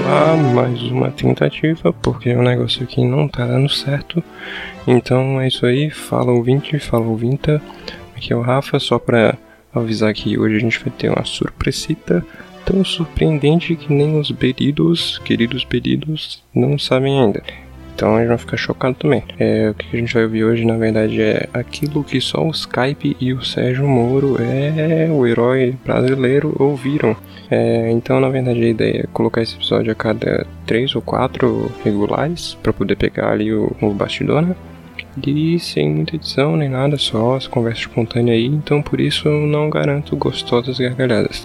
lá, mais uma tentativa, porque o negócio aqui não tá dando certo. Então é isso aí, fala ouvinte, fala ouvinta. Aqui é o Rafa, só pra avisar que hoje a gente vai ter uma surpresita tão surpreendente que nem os beridos, queridos beridos, não sabem ainda. Então eles vão ficar chocados também. É, o que a gente vai ouvir hoje, na verdade, é aquilo que só o Skype e o Sérgio Moro, é o herói brasileiro, ouviram. É, então, na verdade, a ideia é colocar esse episódio a cada três ou quatro regulares, para poder pegar ali o, o bastidor, né? E sem muita edição nem nada, só as conversas espontâneas aí, então por isso eu não garanto gostosas gargalhadas.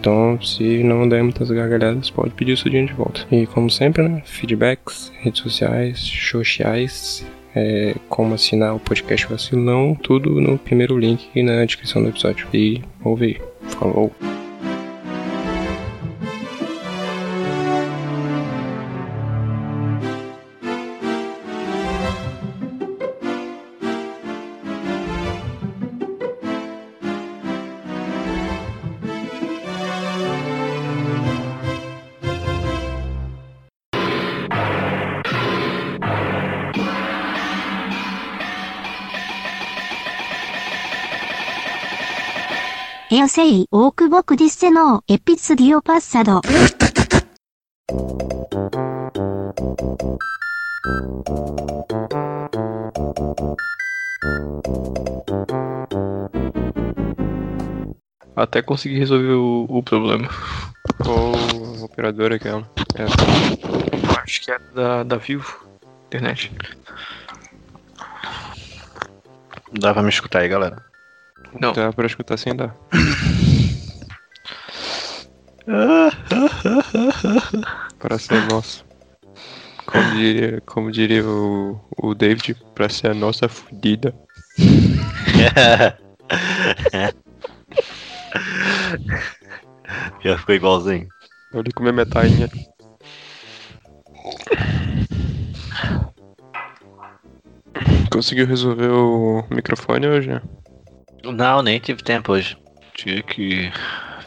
Então, se não der muitas gargalhadas, pode pedir o seu dinheiro de volta. E como sempre, né? Feedbacks, redes sociais, sociais, é, como assinar o podcast Vacilão, tudo no primeiro link na descrição do episódio. E ouve aí. Falou! Eu sei o que você disse no episodio passado. Até consegui resolver o, o problema. Qual operadora aquela? É. é Acho que é da, da Vivo. Internet. Dá pra me escutar aí, galera. Não. Dá pra escutar sem dar. Para ser nosso. Como diria, como diria o, o David, pra ser a nossa fudida. Já ficou igualzinho. Olha comer metainha. Conseguiu resolver o microfone hoje? Não, nem tive tempo hoje. Tinha que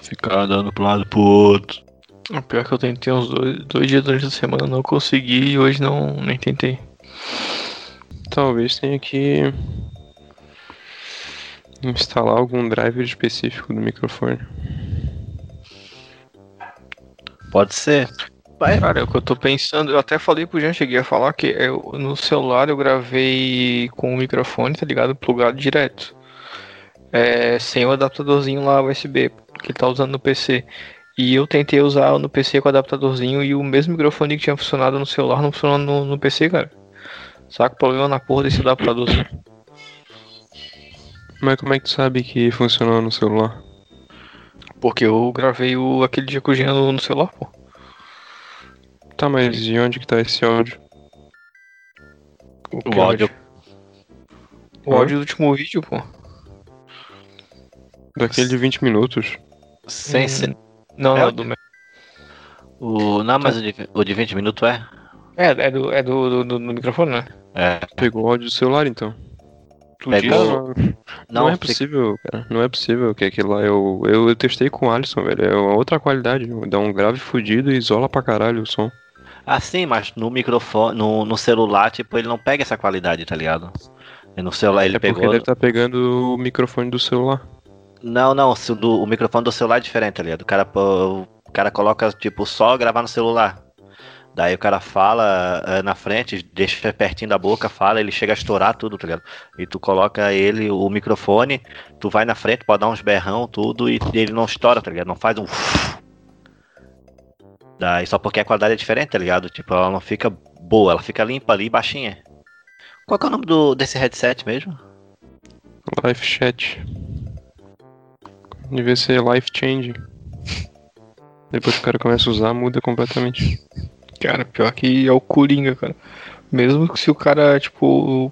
ficar dando pro lado pro outro. O pior é que eu tentei uns dois, dois dias durante a semana, não consegui e hoje não nem tentei. Talvez tenha que instalar algum driver específico do microfone. Pode ser. Vai. Cara, é o que eu tô pensando, eu até falei pro Jean, cheguei a falar que eu, no celular eu gravei com o microfone, tá ligado? Plugado direto. É, sem o adaptadorzinho lá USB que ele tá usando no PC. E eu tentei usar no PC com o adaptadorzinho e o mesmo microfone que tinha funcionado no celular não funcionou no, no PC, cara. Saca o problema na porra desse adaptadorzinho. Mas como é que tu sabe que funcionou no celular? Porque eu gravei o, aquele dia com o Jean no, celular, pô. Tá, mas de onde que tá esse áudio? que O áudio. O áudio do último vídeo, pô. Daquele de 20 minutos. Sem Hum, ser. Não, É não, o- do meu. O... Não, mas o de, o de 20 minutos é? É, é do, é do, do, do- do microfone, né? É. Pegou o áudio do celular então. Tu Pegou. diz? Não, Não, é fica- possível, cara. Não é possível que aquilo lá eu, eu, eu testei com o Alisson, velho. É uma outra qualidade. Dá um grave fudido e isola pra caralho o som. Ah, sim, mas no microfone, no, no celular, tipo, ele não pega essa qualidade, tá ligado? E no celular ele é porque pegou. deve estar pegando o microfone do celular. Não, não, se o, do- o microfone do celular é diferente, tá ligado? O cara, o cara coloca, tipo, só gravar no celular. Daí o cara fala eh, na frente, deixa pertinho da boca, fala, ele chega a estourar tudo, tá ligado? E tu coloca ele, o microfone, tu vai na frente, pode dar uns berrão, tudo, e ele não estoura, tá ligado? Não faz um. Daí só porque a qualidade é diferente, tá ligado? Tipo, ela não fica boa, ela fica limpa ali, baixinha. Qual que é o nome do, desse headset mesmo? Live chat. Devia ser life changing. Depois que o cara começa a usar, muda completamente. Cara, pior que é o Coringa, cara. Mesmo que se o cara, tipo,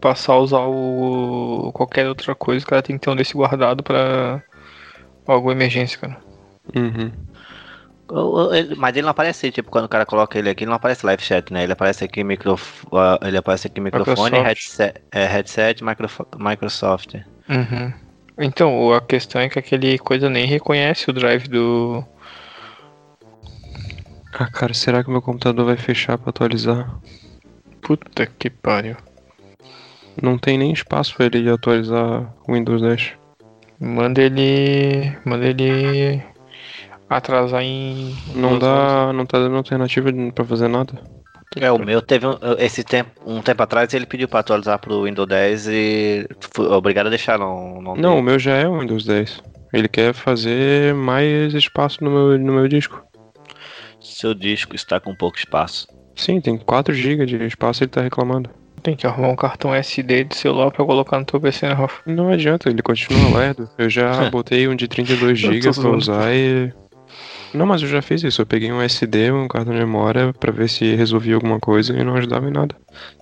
passar a usar o qualquer outra coisa, o cara tem que ter um desse guardado pra alguma emergência, cara. Uhum. Mas ele não aparece, tipo, quando o cara coloca ele aqui, ele não aparece live chat, né? Ele aparece aqui microf... ah, ele aparece aqui microfone, Microsoft. headset, é, headset Microsoft. Uhum. Então, a questão é que aquele coisa nem reconhece o drive do. Ah, cara, será que meu computador vai fechar pra atualizar? Puta que pariu. Não tem nem espaço pra ele atualizar o Windows 10. Manda ele. Manda ele. atrasar em. Não dá, não tá dando alternativa pra fazer nada. É, o meu teve um, esse tempo, um tempo atrás ele pediu pra atualizar pro Windows 10 e fui obrigado a deixar, não. Não, Não, o meu já é o Windows 10. Ele quer fazer mais espaço no meu, no meu disco. Seu disco está com pouco espaço. Sim, tem 4 GB de espaço ele tá reclamando. Tem que arrumar um cartão SD de celular pra colocar no teu PC, né, Rafa? Não adianta, ele continua lerdo. Eu já botei um de 32 Eu tô GB pra usar e. Não, mas eu já fiz isso. Eu peguei um SD, um cartão de memória, pra ver se resolvia alguma coisa e não ajudava em nada.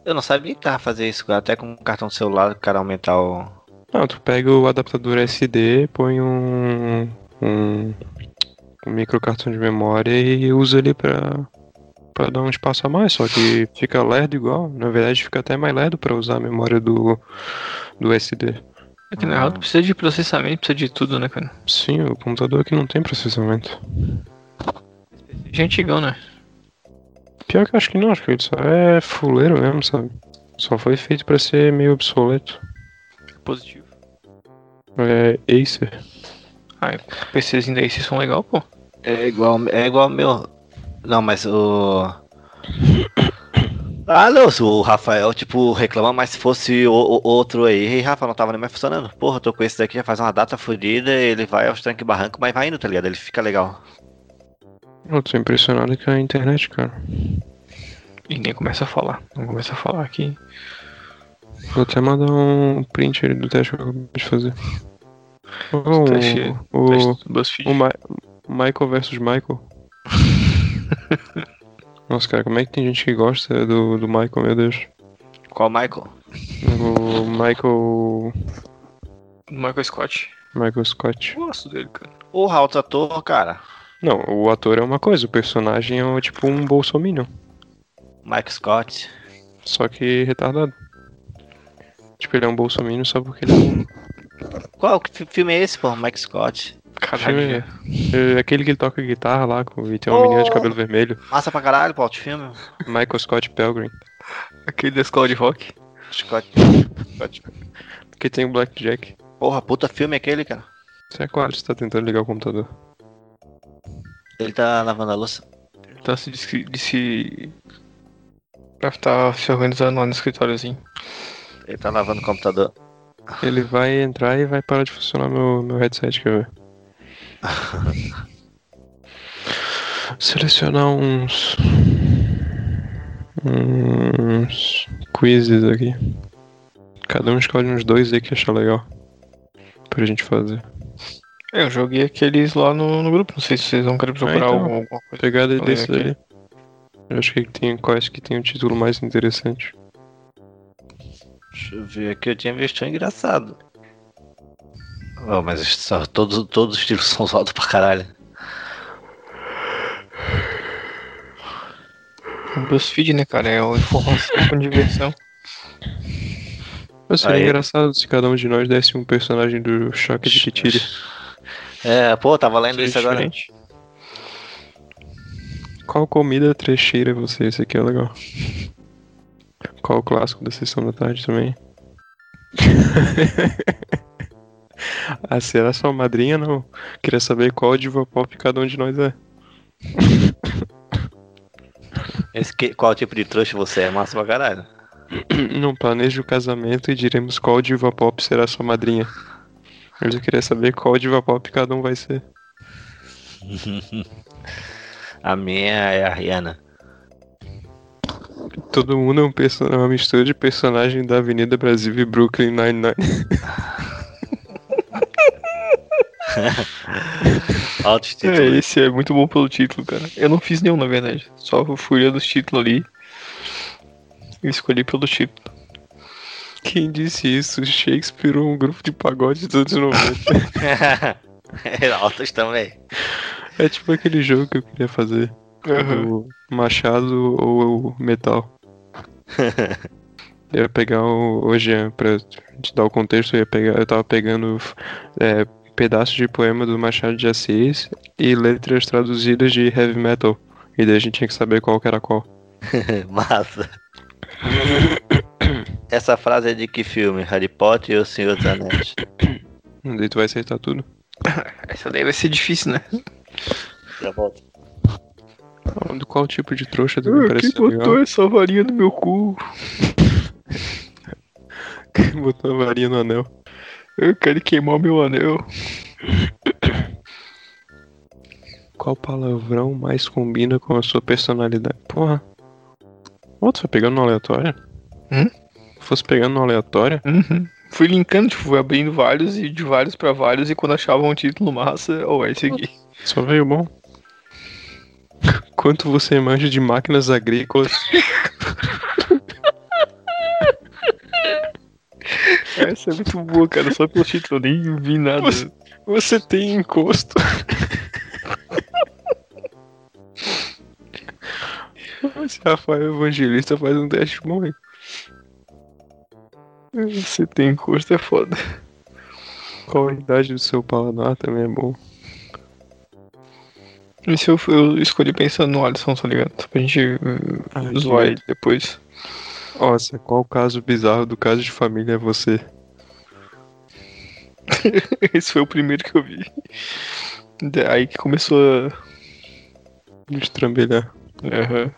Eu não sabia que tava fazer isso, até com o cartão celular, o cara aumentar o. Não, tu pega o adaptador SD, põe um. um, um micro cartão de memória e usa ele pra, pra dar um espaço a mais, só que fica lerdo igual. Na verdade, fica até mais lerdo pra usar a memória do, do SD. É que na real tu precisa de processamento, precisa de tudo, né, cara? Sim, o computador aqui não tem processamento. De antigão, né? Pior que eu acho que não, acho que ele só é fuleiro mesmo, sabe? Só foi feito pra ser meio obsoleto. Positivo. É Acer. Ah, PCzinho daí, vocês são legal, pô. É igual, é igual ao meu. Não, mas o. Ah, não, o Rafael, tipo, reclama, mas se fosse o, o- outro aí, e Rafa, não tava nem mais funcionando. Porra, eu tô com esse daqui já faz uma data fodida, ele vai aos tranque e barranco, mas vai indo, tá ligado? Ele fica legal. Eu tô impressionado com a internet, cara. E nem começa a falar. Não começa a falar aqui. Vou até mandar um print ali do teste que eu acabei de fazer. Oh, Teste- o, Teste o Ma- Michael versus Michael. Nossa, cara, como é que tem gente que gosta do, do Michael, meu Deus? Qual Michael? O Michael. Michael Scott. Michael Scott. Gosto dele, cara. O alto ator, cara. Não, o ator é uma coisa, o personagem é tipo um bolsominion. Mike Scott. Só que retardado. Tipo, ele é um bolsominion só porque ele é um. Qual que fi- filme é esse, pô? Mike Scott. Caralho. Filme- É aquele que ele toca guitarra lá com, e tem uma menina de Oh. cabelo vermelho. Massa pra caralho, pô, outro filme. Michael Scott Pilgrim. Aquele da escola de rock. Scott. Scott. Que tem o Blackjack. Porra, puta filme aquele, cara. Isso é claro, você tá tentando ligar o computador. Ele tá lavando a louça. Ele tá se. de se... Pra estar se organizando lá no escritóriozinho. Ele tá lavando o computador. Ele vai entrar e vai parar de funcionar meu, meu headset, quer ver? Selecionar uns. uns. quizzes aqui. Cada um escolhe uns dois aí que achar legal. Pra gente fazer. É, eu joguei aqueles lá no, no grupo. Não sei se vocês vão querer procurar então. algum- alguma coisa. Pegada desses ali. Eu acho que tem quais que tem o título mais interessante. Deixa eu ver aqui, eu tinha visto um engraçado. Oh, mas todos, todos os estilos são altos pra caralho. O BuzzFeed, né, cara? É o informação com diversão. Mas seria Aí. engraçado se cada um de nós desse um personagem do Choque de Kitiri. É, pô, tava lendo Seria isso agora. Qual comida trecheira você? Esse aqui é legal. Qual o clássico da sessão da tarde também? ah, será sua madrinha não? Queria saber qual diva pop cada um de nós é. Esse que- qual tipo de trouxa você é? Massa pra caralho. Não planeje o casamento e diremos qual diva pop será sua madrinha. Mas eu queria saber qual diva pop cada um vai ser. A minha é a Rihanna. Todo mundo é um é uma mistura de personagem da Avenida Brasil e Brooklyn Nine-Nine. Altos títulos. É, esse é muito bom pelo título, cara. Eu não fiz nenhum, na verdade. Só fui dos títulos ali. E escolhi pelo título. Quem disse isso? Shakespeare ou um grupo de pagode dos anos 90. Altos também. é tipo aquele jogo que eu queria fazer. Do machado ou o metal. Eu ia pegar o, o Jean, pra te dar o contexto, eu ia pegar. Eu tava pegando é, pedaços de poema do Machado de Assis e letras traduzidas de heavy metal. E daí a gente tinha que saber qual que era qual. Massa. Essa frase é de que filme? Harry Potter e o Senhor dos Anéis? Daí tu vai acertar tudo. Essa daí vai ser difícil, né? Já volto. Ah, Do qual tipo de trouxa deve me parecer legal? essa varinha no meu cu? Quem botou a varinha no anel? Eu quero queimar meu anel. Qual palavrão mais combina com a sua personalidade? Porra. Tu foi pegando no aleatório? Hum? Fosse pegando no aleatório? Uhum. Fui linkando, tipo, fui abrindo vários e de vários pra vários e quando achava um título massa, ou é esse aqui. Só veio bom. Quanto você manja de máquinas agrícolas? Essa é muito boa, cara. Só pelo título, eu nem vi nada. Você- Você tem encosto. Esse Rafael Evangelista faz um teste bom aí. Você tem encosto, é foda. Qual a idade do seu paladar também é bom. Esse eu, eu escolhi pensando no Alisson, tá ligado? Pra gente uh, que zoar ele depois. Nossa, qual caso bizarro do caso de família é você? Esse foi o primeiro que eu vi. Daí que começou a. Destrambelhar. Aham.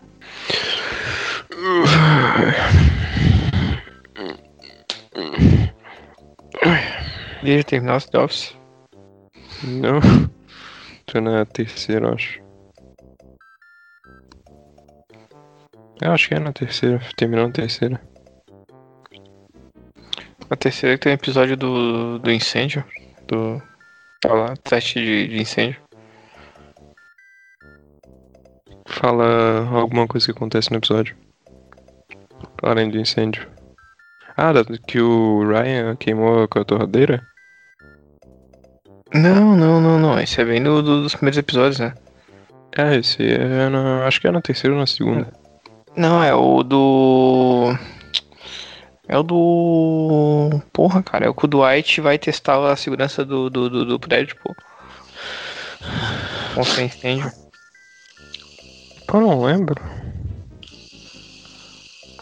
E aí, terminasse The Office? Não. Tô na terceira, eu acho. Eu acho que é na terceira. Terminou na terceira. A terceira que tem o episódio do, do incêndio. Do. Tá lá, teste de, de incêndio. Fala alguma coisa que acontece no episódio. Além do incêndio. Ah, que o Ryan queimou com a torradeira? Não, não, não, não. Esse é bem do, do- dos primeiros episódios, né? É, esse é na. Acho que é na terceira ou na segunda. Não, é o do. É o do. Porra, cara, é o que o Dwight vai testar a segurança do, do, do, do prédio, pô. Contra incêndio. Pô, não lembro.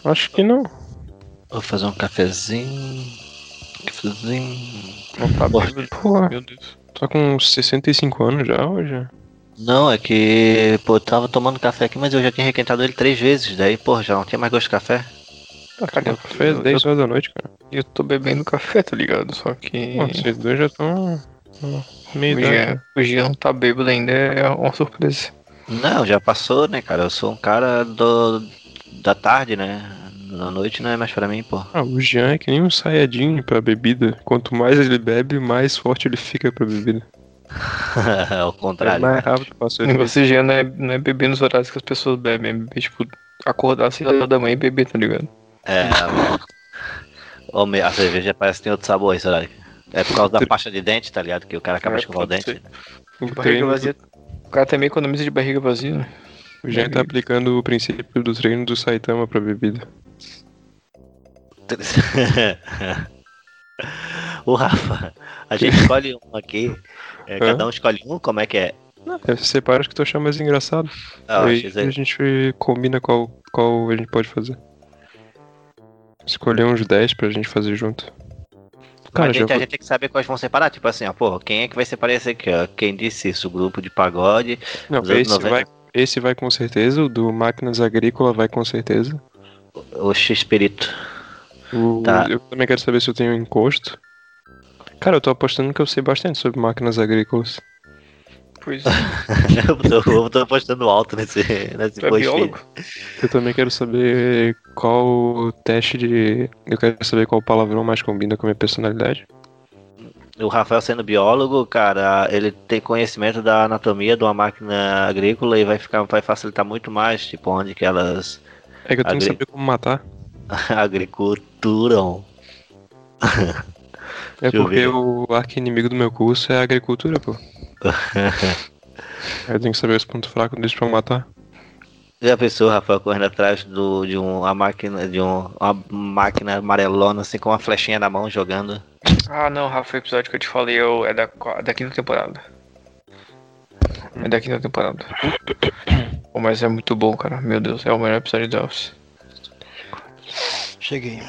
Acho que não. Vou fazer um cafezinho. Cafezinho. Não tá bêbado. Meu Deus. tá com uns 65 anos já hoje? Não, é que, pô, eu tava tomando café aqui, mas eu já tinha requentado ele três vezes. Daí, pô, já não tinha mais gosto de café. Cara, eu, Café eu, 10 horas da noite, cara. eu tô bebendo café, tá ligado? Só que. Pô, vocês dois já estão. Meio o. Jean, né? o Jean não tá bêbado ainda, é uma surpresa. Não, já passou, né, cara? Eu sou um cara do, da tarde, né? Na noite não é mais pra mim, pô. Ah, o Jean é que nem um saiadinho pra bebida. Quanto mais ele bebe, mais forte ele fica pra bebida. Ao É contrário. mais rápido passa O ele. negócio de Jean não é, não é beber nos horários que as pessoas bebem, é beber, tipo, acordar às 6 horas da manhã e beber, tá ligado? É. A cerveja parece que tem outro sabor aí, será? É por causa da pasta de dente, tá ligado? Que o cara acaba É, de escovar o dente. O, Barriga treino, vazia. O cara também economiza de barriga vazia, né? o Jean tá aplicando o princípio do treino do Saitama pra bebida. o Rafa, a gente escolhe um aqui. É, Hã? cada um escolhe um, como é que é? É, você separa os que tu achar mais engraçado. Ah, aí acho a gente combina qual, qual a gente pode fazer. Escolher uns 10 pra gente fazer junto. Cara, já gente, a vou- gente tem que saber quais vão separar. Tipo assim, ó, pô, quem é que vai separar esse aqui, ó? Quem disse isso? O grupo de pagode. Não, esse 90. vai, esse vai com certeza, o do Máquinas Agrícola vai com certeza. O X-Espírito. O- Tá. Eu também quero saber se eu tenho encosto. Cara, eu tô apostando que eu sei bastante sobre máquinas agrícolas. Pois é. eu, tô, eu tô apostando alto nesse, nesse Tu é biólogo? Eu também quero saber qual o teste de. Eu quero saber qual palavrão mais combina com a minha personalidade. O Rafael sendo biólogo, cara, ele tem conhecimento da anatomia de uma máquina agrícola e vai ficar, vai facilitar muito mais, tipo, onde que elas É que eu tenho que Agri- saber como matar. agriculturam. É porque o arqui-inimigo do meu curso é a agricultura, pô. Eu tenho que saber os pontos fracos deles pra matar. Já pensou, Rafael, correndo atrás do, de um, uma máquina, de um, uma máquina amarelona, assim, com uma flechinha na mão, jogando. Ah, não, Rafa, o episódio que eu te falei eu- é da, qua- da quinta temporada. É da quinta temporada. Pô, mas é muito bom, cara. Meu Deus, é o melhor episódio de Office. Cheguei.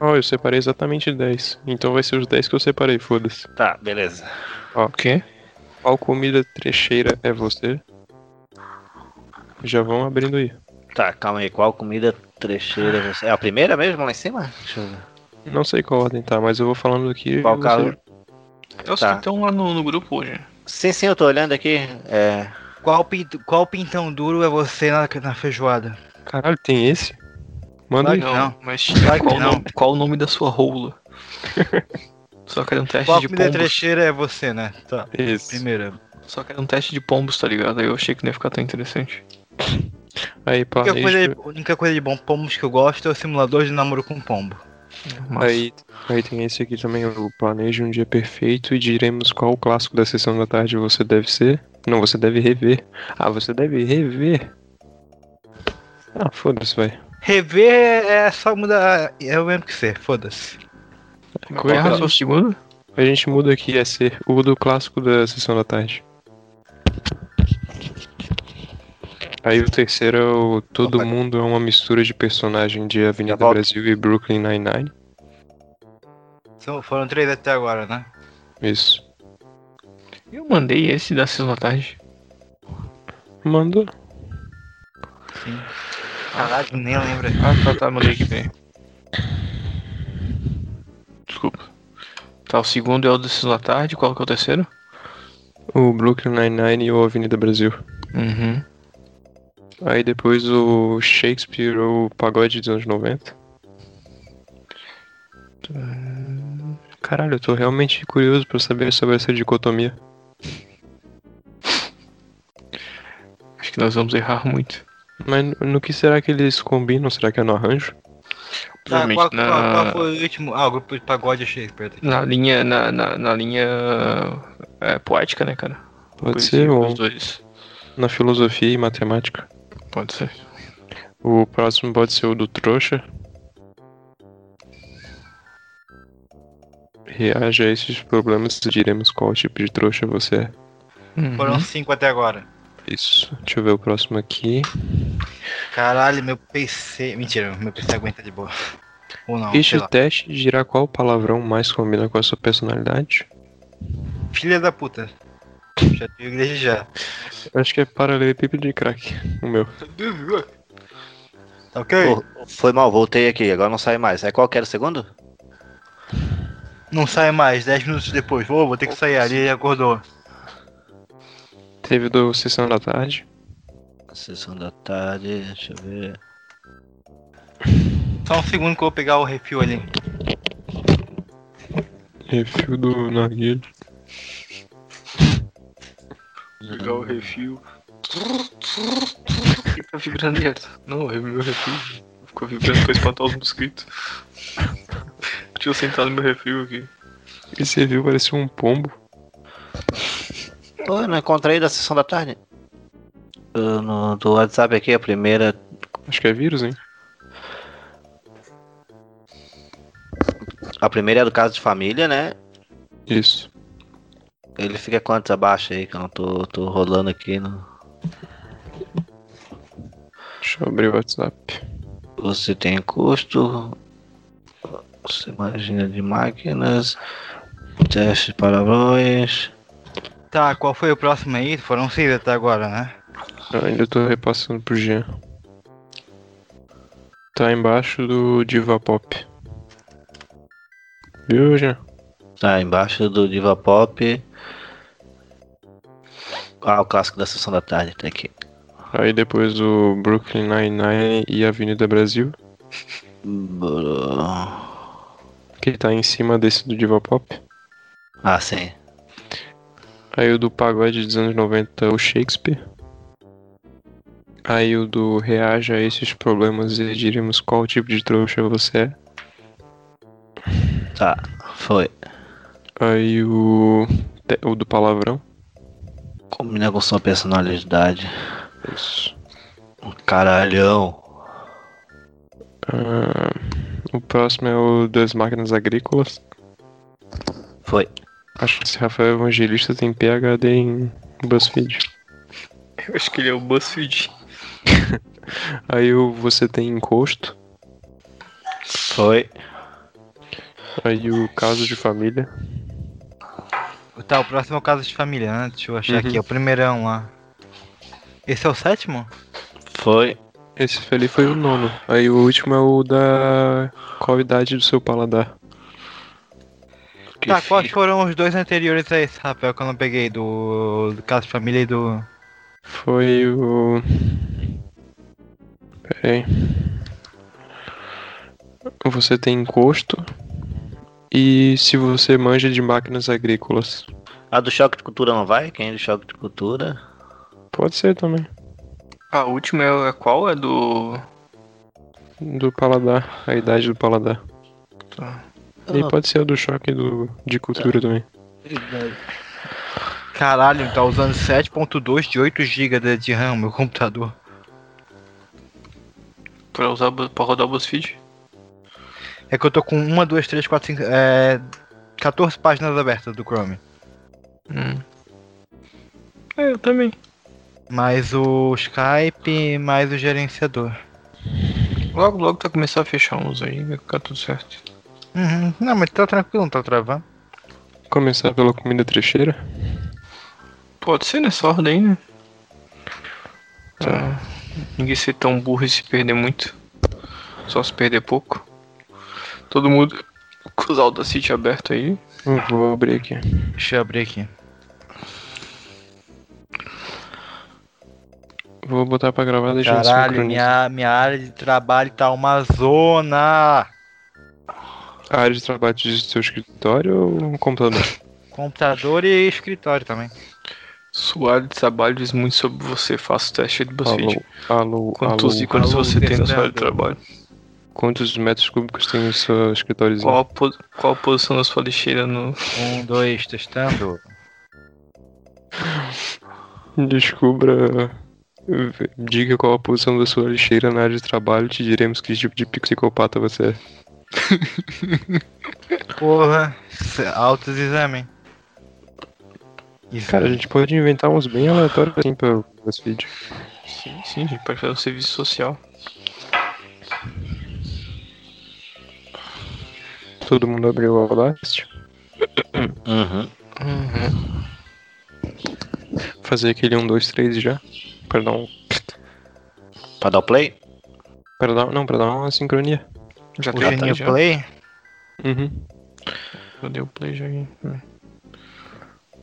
Ó, eu separei exatamente 10. Então vai ser os 10 que eu separei, foda-se. Tá, beleza. Ó, O quê? qual comida trecheira é você? Já vão abrindo aí. Tá, calma aí. Qual comida trecheira você. É a primeira mesmo lá em cima? Deixa eu ver. Não sei qual ordem tá, mas eu vou falando aqui. Qual e você- caso? Eu Tá. que estão lá no, no grupo hoje. Sim, sim, eu tô olhando aqui. É. Qual, pint- qual pintão duro é você na, na feijoada? Caralho, tem esse? Manda aí. Não. mas qual, o não. nome, qual o nome da sua rola? Só quero um teste Qual de pombos. trecheira é você, né? Tá. Esse. Primeira. Só quero um teste de pombos, tá ligado? Aí eu achei que não ia ficar tão interessante. Aí, A única coisa, de, a única coisa de bom pombos que eu gosto é o simulador de namoro com pombo. Aí, aí tem esse aqui também, o Planeje um dia perfeito e diremos qual o clássico da sessão da tarde você deve ser. Não, você deve rever. Ah, você deve rever. Ah, foda-se, vai. Rever é só mudar. É o mesmo que ser, foda-se. Como é Qual é é o segundo? A gente muda aqui, é ser o do clássico da sessão da tarde. Aí o terceiro é o Todo Opa. Mundo é uma mistura de personagem de Avenida volto. Brasil e Brooklyn Nine-Nine. São- foram três até agora, né? Isso. Eu mandei esse da sessão da tarde. Mandou. Sim. Caralho, nem lembro. Ah, tá, tá, mandei aqui, peraí. Desculpa. Tá, o segundo é o da sessão da tarde, qual que é o terceiro? O Brooklyn Nine-Nine e o Avenida Brasil. Uhum. Aí depois o Shakespeare ou Pagode dos anos 90. Caralho, eu tô realmente curioso pra saber sobre essa dicotomia. Acho que nós vamos errar muito. Mas no- que será que eles combinam? Será que é no arranjo? Provavelmente qual, na, qual- qual foi o último? Ah, o grupo de pagode tá aqui. na linha. Na, na, na linha. é, poética, né, cara? Pode Poesia, ser, ou Os dois. na filosofia e matemática. Pode ser. O próximo pode ser o do trouxa. Reaja a esses problemas e diremos qual tipo de trouxa você é. Uhum. Foram cinco até agora. Isso. Deixa eu ver o próximo aqui. Caralho, meu PC. Mentira, meu PC aguenta de boa. Ou não, este teste dirá qual palavrão mais combina com a sua personalidade. Filha da puta. Já tive desde já. Acho que é paralelepípedo de crack, o meu. Tá ok? Pô, foi mal, voltei aqui, agora não sai mais. Aí qual que era o segundo? Não sai mais, 10 minutos depois. Vou, vou ter que sair. Ali ele acordou. Teve do Sessão da Tarde. Sessão da tarde, deixa eu ver. Só um segundo que eu vou pegar o refil ali. Refil do Narguilho. Pegar o refil. Fica vibrando direto. Não, é meu refil. Ficou vibrando pra espantar os mosquitos. Deixa eu sentar no meu refil aqui. E você viu, parecia um pombo. Pô, eu não encontrei da sessão da tarde. No, do WhatsApp aqui, a primeira. Acho que é vírus, hein? A primeira é do caso de família, né? Isso. Ele fica quantos abaixo aí, que eu não tô, tô rolando aqui no. Deixa eu abrir o WhatsApp. Você tem custo. Você imagina de máquinas. Teste de palavrões. Tá, qual foi o próximo aí? Foram seis até agora, né? Eu ainda tô repassando pro Jean. Tá embaixo do Diva Pop. Viu, Jean? Tá, embaixo do Diva Pop. Ah, o clássico da sessão da tarde, tá aqui. Aí depois o Brooklyn Nine-Nine e Avenida Brasil. Que tá em cima desse do Diva Pop. Ah, sim. Aí o do pagode dos anos 90, o Shakespeare. Aí o do reaja a esses problemas e diremos qual tipo de trouxa você é. Tá, foi. Aí o, o do palavrão. Combina com sua personalidade. Isso. Caralhão. Ah, o próximo é o das máquinas agrícolas. Foi. Acho que esse Rafael Evangelista tem PHD em BuzzFeed. Eu acho que ele é o BuzzFeed. Aí o você tem encosto. Foi. Aí o caso de família. Tá, o próximo é o caso de família, né? Deixa eu achar Uhum. aqui, é o primeirão lá. Esse é o sétimo? Foi. Esse ali foi o nono. Aí o último é o da qual idade do seu paladar. Que tá, quais foram os dois anteriores a esse, Rafael, que eu não peguei? Do, do caso de família e do. Foi o. Pera aí. Você tem encosto. E se você manja de máquinas agrícolas. A do choque de cultura não vai? Quem é do choque de cultura? Pode ser também. A última é, é qual? É do. Do paladar. A idade do paladar. Tá. E pode ser a do choque do, de cultura também. Caralho, tá usando 7.2 de 8 GB de, de RAM, meu computador. Pra usar pra rodar o BuzzFeed? É que eu tô com 1, 2, 3, 4, 5. É. 14 páginas abertas do Chrome. Hum. É, eu também. Mais o Skype, mais o gerenciador. Logo, logo tá começando a fechar uns aí, vai ficar tudo certo. Uhum. Não, mas tá tranquilo, não tá travando. Começar pela comida trecheira. Pode ser nessa ordem, né? Tá. Ah, ninguém ser tão burro e se perder muito. Só se perder pouco. Todo mundo com os Audacity aberto aí. Eu vou abrir aqui. Deixa eu abrir aqui. Vou botar pra gravar deixando Caralho, sincronizado. minha, minha área de trabalho tá uma zona. A área de trabalho do seu escritório ou um computador? Computador e escritório também. Sua área de trabalho diz muito sobre você. Faça o teste do BuzzFeed. Alô, alô, Quantos alô. ícones alô, você tem na sua área de trabalho? Quantos metros cúbicos tem o seu escritóriozinho? Qual po- qual a posição da sua lixeira no. Um, dois, testando. Descubra. Diga qual a posição da sua lixeira na área de trabalho, te diremos que tipo de psicopata você é. Porra, altos exame. Exame. Cara, a gente pode inventar uns bem aleatórios assim pra BuzzFeed. Sim, sim, a gente pode fazer um serviço social. Todo mundo abriu o Audacity. Uhum. Fazer aquele 1, 2, 3 já. Pra dar um. Pra dar o play? Pra dar, não, pra dar uma sincronia. Já o tem Geninho já. Play? Uhum. Eu dei o play já aqui.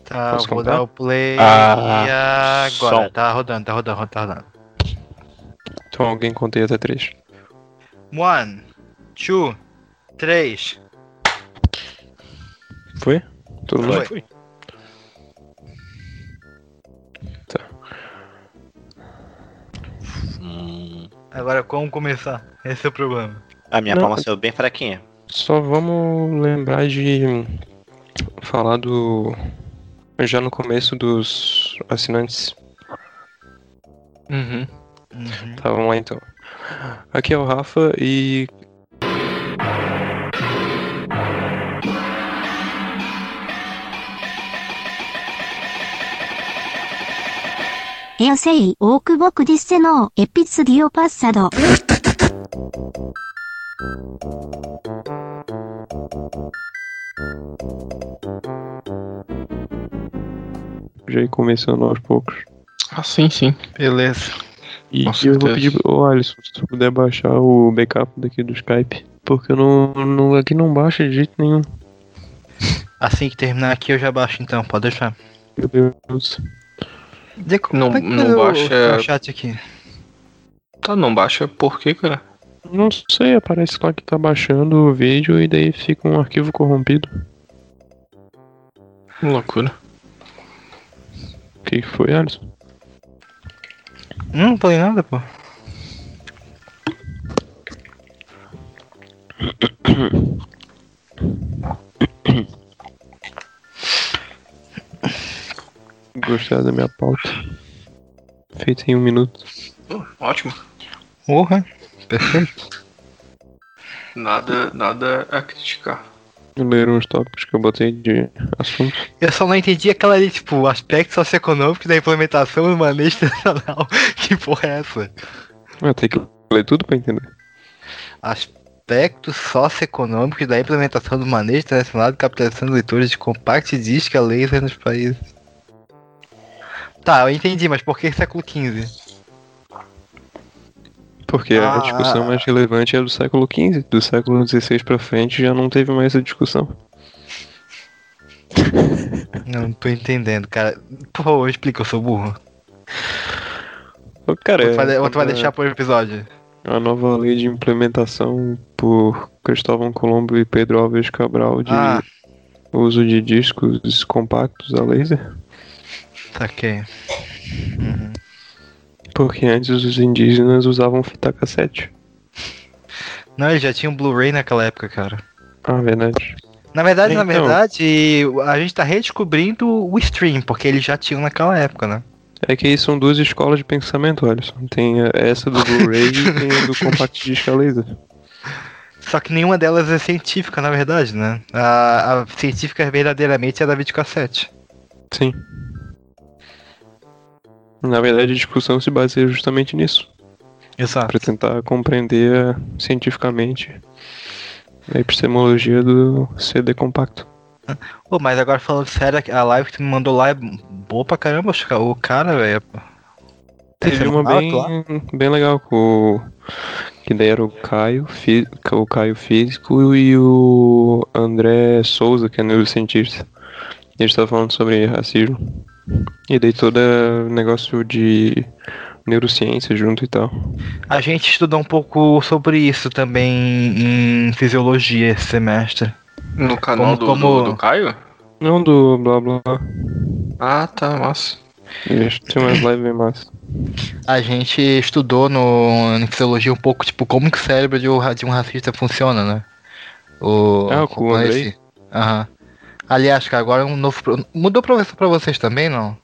Tá, Posso vou contar? dar o play Ah, e agora. som. Tá rodando, tá rodando, tá rodando. Então alguém contei até 3. One, two, três. Foi? Todo mundo? Foi. Hum, Agora como começar? Esse é o problema. A minha Não, palma saiu bem fraquinha. Só vamos lembrar de falar do. Já no começo dos assinantes. Uhum. uhum. Tá, vamos lá então. Aqui é o Rafa e Eu sei o que você disse no episódio passado. Já ir começando aos poucos. Ah, sim, sim. Beleza. E, Nossa, eu vou pedir, ô Alisson, se tu puder baixar o backup daqui do Skype. Porque não, não, aqui não baixa de jeito nenhum. Assim que terminar aqui eu já baixo então, pode deixar. Meu Deus. De, não é não baixa. O chat aqui. Tá, não baixa por quê, cara? Não sei, aparece lá que tá baixando o vídeo e daí fica um arquivo corrompido. Que loucura. O que foi, Alisson? Hum, Não falei nada, pô. Gostar da minha pauta. Feita em um minuto. Oh, ótimo. Porra. Perfeito. Nada, nada a criticar. leram os tópicos que eu botei de assunto. Eu só não entendi aquela ali, tipo, aspectos socioeconômicos da implementação do manejo internacional. que porra é essa? Eu tenho que ler tudo pra entender. Aspectos socioeconômicos da implementação do manejo internacional de captação de leitores de compact disc a laser nos países. Tá, eu entendi, mas por que século XV? Porque Ah. a discussão mais relevante é do século XV. Do século XVI pra frente já não teve mais essa discussão. Não, tô entendendo, cara. Por favor, explica, eu sou burro. Ô, Cara, Ou tu vai, é ou tu vai deixar pro episódio? a nova lei de implementação por Cristóvão Colombo e Pedro Alves Cabral de Ah. uso de discos compactos a laser. Saquei. Uhum. Porque antes os indígenas usavam fita cassete. Não, ele já tinha um Blu-ray naquela época, cara. Ah, verdade. Na verdade, na Então. verdade, a gente tá redescobrindo o stream, porque eles já tinham naquela época, né? É que aí são duas escolas de pensamento, Alisson. Tem a- essa do Blu-ray e tem a do Compact Disc a laser. Só que nenhuma delas é científica, na verdade, né? A, a científica verdadeiramente é da videocassete. Sim. Na verdade, a discussão se baseia justamente nisso. Exato. Pra tentar compreender eh, cientificamente a epistemologia do CD compacto. Pô, mas agora falando sério, a live que tu me mandou lá é boa pra caramba, o cara, velho. Teve uma bem, bem legal com o. Que daí era o Caio, fi- o Caio Físico e o André Souza, que é neurocientista. E eles estavam falando sobre racismo. E daí todo negócio de neurociência junto e tal. A gente estudou um pouco sobre isso também em fisiologia esse semestre. No canal Como- do, como- do, do Caio? Não do blá blá blá. Ah, tá, massa. Tem umas lives bem massa. A gente estudou no, em fisiologia um pouco, tipo, como que o cérebro de um, de um racista funciona, né? O, Ah, o esse- Aham. Aliás, cara, agora é um novo. Mudou professor pra vocês também, não?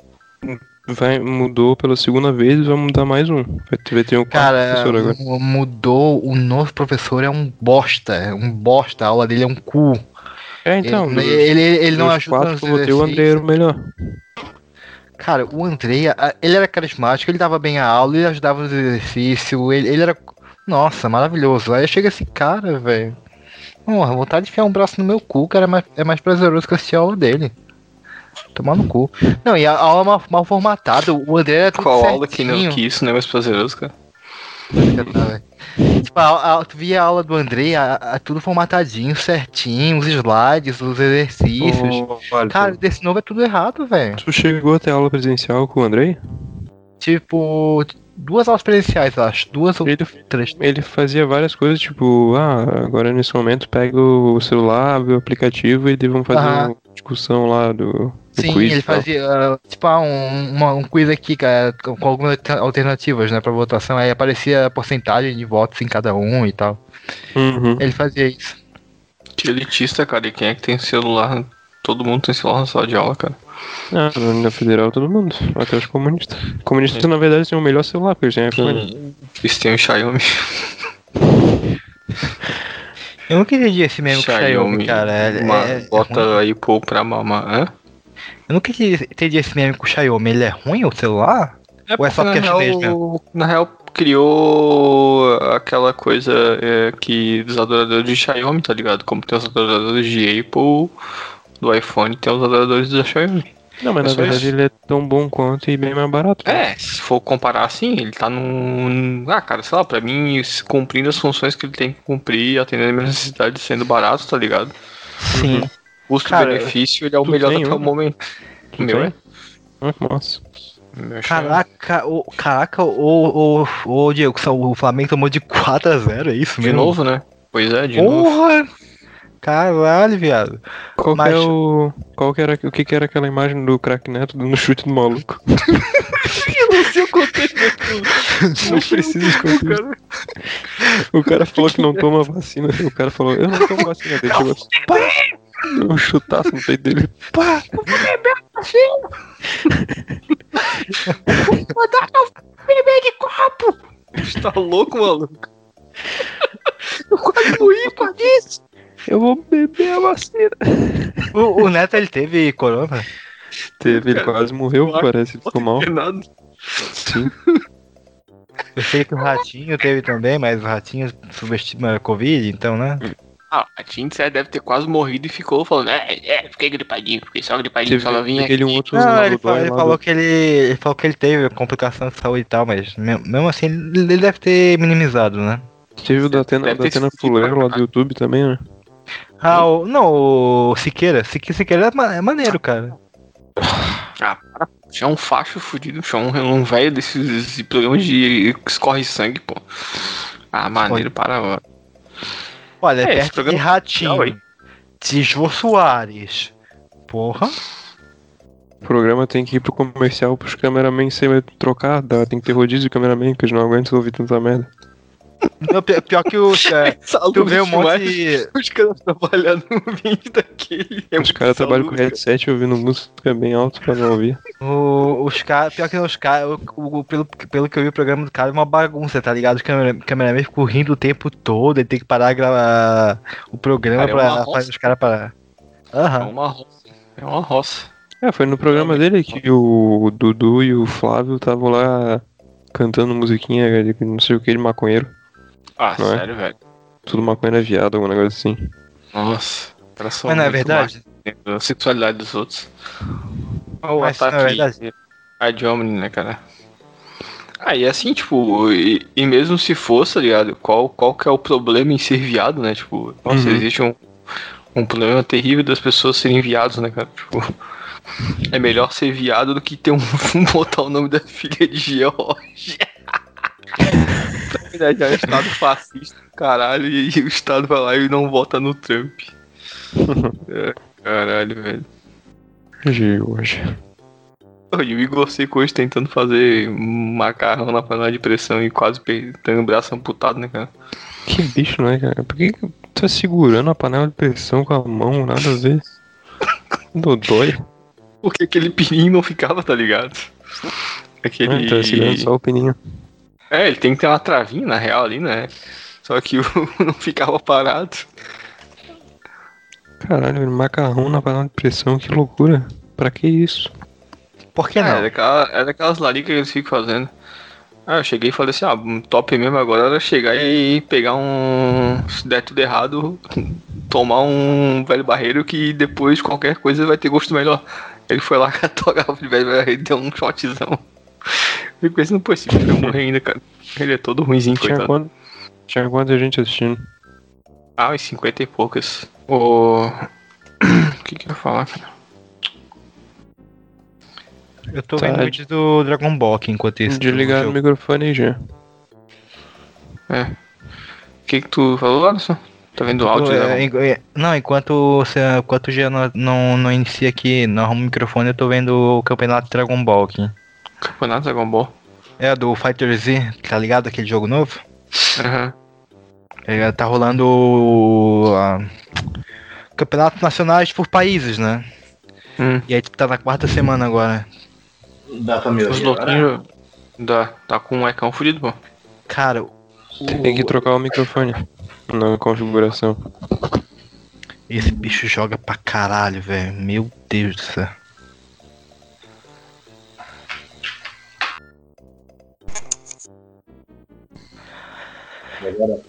Vai, mudou pela segunda vez e vai mudar mais um. Vai ter, vai ter um Cara, professor agora. mu- mudou. O novo professor é um bosta. É um bosta. A aula dele é um cu. É, então. ele, dos- ele, ele não ajuda quatro nos eu botei, o André era o melhor. Cara, o Andrei, ele era carismático, ele dava bem a aula, ele ajudava nos exercícios, ele, ele era. Nossa, maravilhoso. Aí chega esse cara, velho. Porra, vontade de enfiar um braço no meu cu, cara, é mais, é mais prazeroso que assistir a aula dele. Tomar no cu. Não, e a aula mal, mal formatada, o André era tudo Qual aula que não certinho. que isso não é mais prazeroso, cara? Tipo, a- a- tu via a aula do Andrei, a- a- tudo formatadinho, certinho, os slides, os exercícios. Ô, Alisson, Cara, desse novo é tudo errado, velho. tu chegou até aula presencial com o Andrei? Tipo, duas aulas presenciais, acho. Duas ou Ele, três. ele fazia várias coisas, tipo, ah, agora nesse momento pega o celular, abre o aplicativo e vamos fazer uma discussão lá do, do Sim, quiz. ele fazia, ah, tipo, ah, um, uma- um quiz aqui, cara, com com algumas alter- alternativas, né, pra votação. Aí aparecia a porcentagem de votos em cada um e tal. Uhum. Ele fazia isso. Que elitista, cara. E quem é que tem celular? Todo mundo tem celular na sala de aula, cara. Ah, na federal todo mundo, até os comunistas. Comunistas, na verdade, têm o melhor celular, porque eles têm iPhone. Eles têm o Xiaomi. Eu nunca entendi esse meme com o Xiaomi, cara. É, uma- é- é bota ruim. aí pô pra mamar. Hã? Eu nunca entendi, entendi esse meme com o Xiaomi. Ele é ruim o celular? Ou é só na porque é chinês real, na real, criou aquela coisa é, que dos adoradores de Xiaomi, tá ligado? Como tem os adoradores de Apple, do iPhone, tem os adoradores da Xiaomi. Não, mas É na verdade isso. ele é tão bom quanto e bem mais barato. É, se for comparar assim, ele tá num. Ah, cara, sei lá, pra mim, cumprindo as funções que ele tem que cumprir, atendendo a minha necessidade, sendo barato, tá ligado? Sim. Custo-benefício, ele é o melhor até o um? momento. Tu meu tem? é? Ah. Meu Xiaomi. Caraca, o, caraca, o, o, o Diego, o Flamengo tomou de 4x0, é isso De mesmo? novo, né? Pois é, de novo. Porra! Caralho, viado. Qual que Mas- é o. Qual que era o que, que era aquela imagem do crack neto dando chute do maluco? Eu não sei o contexto daquilo. Não precisa esconder. O cara falou que não toma vacina. O cara falou, eu não tomo vacina. Daí chegou assim, pá! Deu um chutaço no peito dele. Pá! Você tá louco, maluco? Eu quase morri por isso. Eu vou beber a vacina. O, o Neto, ele teve corona? Teve, ele Cara, quase morreu, eu parece. Ele ficou mal. Nada. Sim. Eu sei que o Ratinho teve também, mas o Ratinho subestima a Covid, então, né? Ah, a Tinta deve ter quase morrido e ficou falando, é, é, fiquei gripadinho, fiquei só gripadinho, Teve só vinha aquele um outro Não, ele, falou, ele falou que ele, ele falou que ele teve complicação de saúde e tal, mas me- mesmo assim ele deve ter minimizado, né? Teve o da Atena, da Atena Fuleiro lá do YouTube também, né? Ah, o, não, o Siqueira. Sique- Siqueira é, é maneiro, cara. Ah, para. Tinha um facho fudido, tinha um, um velho desses programas de escorre sangue, pô. Ah, maneiro para agora. Olha, É, perto de programa Ratinho, legal, hein? Tisvo Soares. Porra. O programa tem que ir pro comercial pros cameramen sempre trocar, dá, tem que ter rodízio de cameraman, que eles não aguentam ouvir tanta merda. Não, pi- pior que os caras. Tu vê um monte de. Os caras trabalhando no vídeo daquele. É Os caras trabalham com headset ouvindo música bem alto pra não ouvir. O, os caras. Pior que os caras. o- o- Pelo, pelo que eu vi, o programa do cara é uma bagunça, tá ligado? Os camera- cameraman ficam rindo o tempo todo, ele tem que parar de gravar o programa Cara, é pra roça. fazer os caras parar. É Aham. uma roça. É uma roça. É, foi no programa dele que o Dudu e o Flávio estavam lá cantando musiquinha de não sei o que de maconheiro. Ah, Não é? sério, velho. Tudo maconheiro viado, algum negócio assim. Nossa. Cara, só Mas não é verdade? A sexualidade dos outros. Mas não é verdade? A de homem, né, cara? Ah, e assim, tipo, e, e mesmo se fosse, tá ligado? Qual, qual que é o problema em ser viado, né? Tipo, nossa, Uhum. existe um, um problema terrível das pessoas serem viados, né, cara? Tipo, é melhor ser viado do que ter um botar o nome da filha de Georgia. Na verdade, é um estado fascista, caralho, e, o estado vai lá e não vota no Trump. É, caralho, velho. George. E o Igor Seco hoje tentando fazer macarrão na panela de pressão e quase tendo o braço amputado, né, cara? Que bicho, né, cara? Por que que tá segurando a panela de pressão com a mão? Nada a ver. Dodói. Porque aquele pininho não ficava, tá ligado? Aquele. Ah, tá segurando só o pininho. É, ele tem que ter uma travinha na real ali, né? Só que o não ficava parado. Caralho, macarrão na panela de pressão, que loucura. Pra que isso? Por que É, não? daquela, é daquelas laricas que eles ficam fazendo. Ah, eu cheguei e falei assim, ah, um top mesmo agora era chegar e pegar um. Se der tudo errado, tomar um velho barreiro que depois qualquer coisa vai ter gosto melhor. Ele foi lá, catou a garrafa de velho barreiro e deu um shotzão. Fico pensando, pô, esse filho vai morrer ainda, cara. Ele é todo ruimzinho, Tinha, coitado. quant... Tinha quanta gente assistindo? Ah, uns 50 e poucas. O. O que que eu ia falar, cara? Eu tô Tá. vendo vídeo do Dragon Ball aqui enquanto isso. Desligar o jogo. microfone aí já. O que que tu falou, Alisson? Tá vendo o áudio? É, né? en- é, não, enquanto, você, enquanto o Gia não, não, não inicia aqui, não arruma o microfone, eu tô vendo o campeonato Dragon Ball aqui. Campeonato Dragon Ball. É do Fighter Z, tá ligado? Aquele jogo novo? Aham. É, tá rolando o, a- campeonatos nacionais por países, né? Hum. E aí tá na quarta semana agora. Dá pra me Os louquinhos. Dá, tá com um ecão fudido, pô. Cara, o- Tem que trocar o microfone na configuração. esse bicho joga pra caralho, velho. Meu Deus do céu.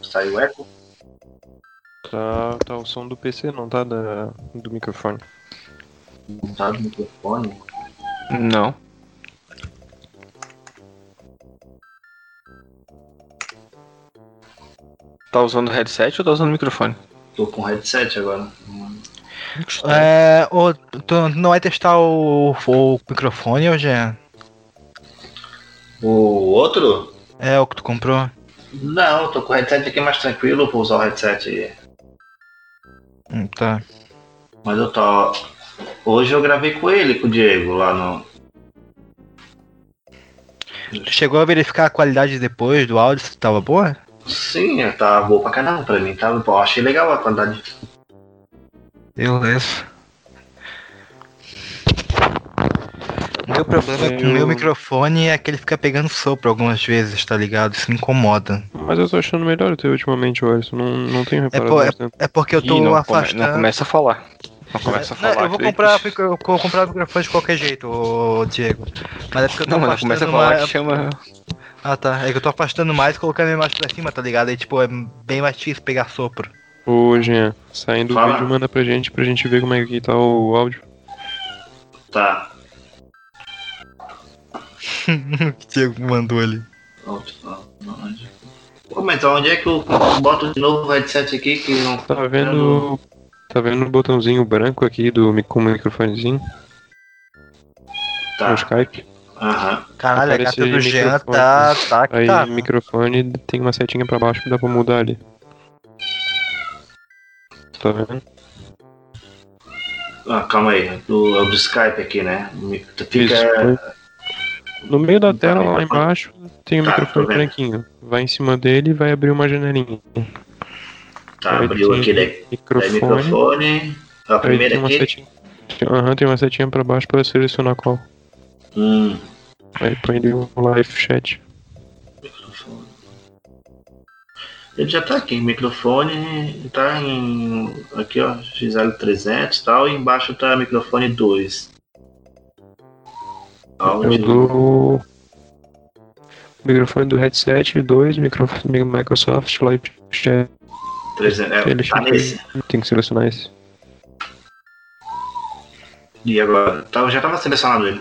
Saiu o eco? Tá, tá o som do PC, não tá da, do microfone. Não tá no microfone? Não. Tá usando headset ou tá usando microfone? Tô com headset agora. É, ô, tu não vai testar o, o microfone hoje? É, O outro? é o que tu comprou? Não, tô com o headset aqui mais tranquilo, vou usar o headset. Hum, tá. Mas eu tô. Hoje eu gravei com ele, com o Diego, lá no. Chegou a verificar a qualidade depois do áudio se tava boa? Sim, tá boa pra caramba pra mim, tá? Pô, achei legal a qualidade. Beleza. Meu problema com o meu microfone é que ele fica pegando sopro algumas vezes, tá ligado? Isso me incomoda. Mas eu tô achando melhor o teu ultimamente, Alisson. Não, não tenho É, reparado é, bastante. é porque eu Ih, tô não, come- afastando. não começa a falar. Não começa a Não, falar. eu vou que- comprar, eu vou comprar o microfone de qualquer jeito, ô, Diego. Mas é porque eu tô Não, não afastando começa a falar mais. que chama. Ah tá, é que eu tô afastando mais e colocando ele mais pra cima, tá ligado? Aí tipo, é bem mais difícil pegar sopro. Ô, Jean, saindo do Fala. vídeo, manda pra gente, pra gente ver como é que tá o áudio. Tá. o Diego mandou ali. Pronto. Onde? Pô, mas então onde é que eu boto de novo o headset aqui que não Tá vendo. Tá vendo o botãozinho branco aqui do com o microfonezinho Tá. no Skype? Aham. Caralho, a gata do Jean tá. tá que Aí tá. microfone tem uma setinha pra baixo que dá pra mudar ali. Tá vendo? Ah, calma aí. Do, é o do Skype aqui, né? Tu Isso. No meio da tela, lá embaixo, tem o Tá, microfone branquinho. Vai em cima dele e vai abrir uma janelinha. Tá, Aí abriu aqui daí. Daí Microfone. microfone. A primeira tem uma aqui. setinha. Aham, tem uma setinha pra baixo pra selecionar qual. Hum. Aí põe ali o live chat. Microfone. Ele já tá aqui, microfone tá em. Aqui ó, XL300 e tal, e embaixo tá microfone 2. Eu Áudio. dou microfone do headset, dois microfone Microsoft Live Chat. 300, é, Ele tá nesse. Tem que selecionar esse. E agora? Tá, já tava selecionado ele.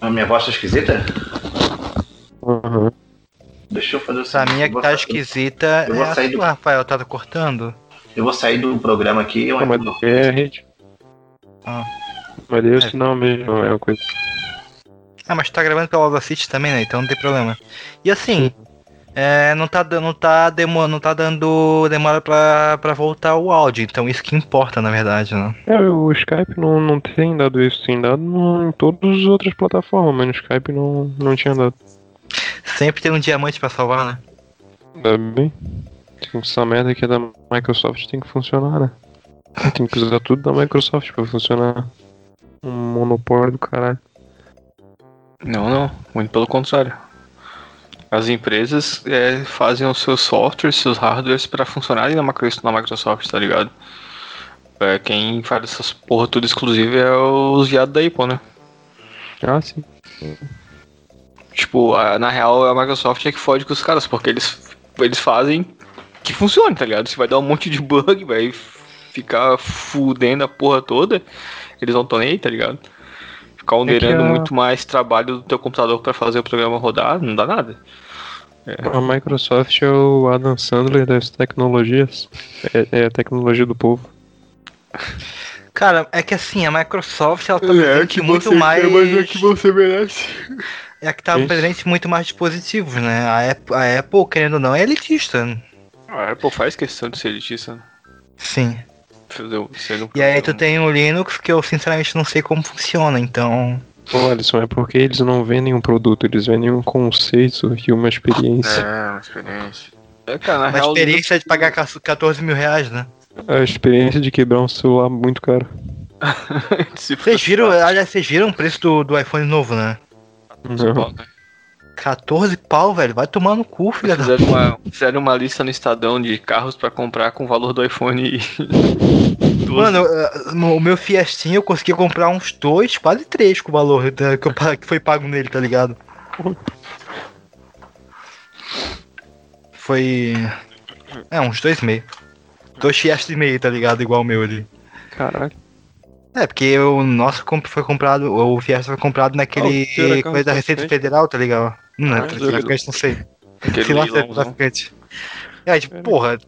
A minha voz tá esquisita? Aham. Deixa eu fazer o Essa seguinte, minha eu que tá esquisita eu é vou a sair do- sua, Rafael. Tá cortando? Eu vou sair do programa aqui. Eu mas é a rede. Ah. Mas daí o É. sinal mesmo é uma coisa. Ah, mas tá gravando pela Audacity também, né? Então não tem problema. E assim, é, não, tá, dando- não, tá demo, não tá dando demora pra, pra voltar o áudio, então isso que importa, na verdade, né? É, o Skype não, não tem dado isso, tem dado no- em todas as outras plataformas, mas no Skype não, não tinha dado. Sempre tem um diamante pra salvar, né? Dá bem. Que- Essa merda aqui é da Microsoft tem que funcionar, né? Tem que usar tudo da Microsoft pra funcionar. Um monopólio do caralho. Não, não. Muito pelo contrário. As empresas é, fazem os seus softwares, seus hardwares para funcionarem na Micro- na Microsoft, tá ligado? É, quem faz essas porra tudo exclusivo é os viados da Apple, né? Ah, sim. Tipo, a- na real a Microsoft é que fode com os caras, porque eles, eles fazem que funcione, tá ligado? Se vai dar um monte de bug, vai ficar fudendo a porra toda, eles não estão nem aí, tá ligado? Ficar onerando a- muito mais trabalho do teu computador pra fazer o programa rodar, não dá nada. A Microsoft é o Adam Sandler das tecnologias. É, é a tecnologia do povo. Cara, é que assim, a Microsoft ela tá É, presente muito mais. você merece. É que tá Isso. presente muito mais dispositivos, né? A Apple, a Apple, querendo ou não, é elitista. A Apple faz questão de ser elitista, né? Sim. Fazer o- ser um- E aí tu tem o Linux, que eu sinceramente não sei como funciona, então. Pô, Alisson, é porque eles não vendem um produto, eles vendem um conceito e uma experiência. É, uma experiência. É, cara, na A real, experiência de pagar 14 mil reais, né? A experiência de quebrar um celular muito caro. Vocês viram, aliás, vocês viram o preço do, do iPhone novo, né? Não. 14 pau, velho. Vai tomar no cu, filha da. Fizeram uma, fizeram uma lista no Estadão de carros pra comprar com o valor do iPhone. 12. Mano, o meu Fiestinha eu consegui comprar uns dois, quase três com o valor que, eu pa- que foi pago nele, tá ligado? Foi. É, uns dois e meio. Dois Fiesta e meio, tá ligado? Igual o meu ali. Caralho. É, porque o nosso comp- foi comprado, o Fiesta foi comprado naquele Ah, coisa da Receita traficante? Federal, tá ligado? Não, Ah, é traficante, não sei. Aquele Sei lá se é traficante. É, tipo, porra,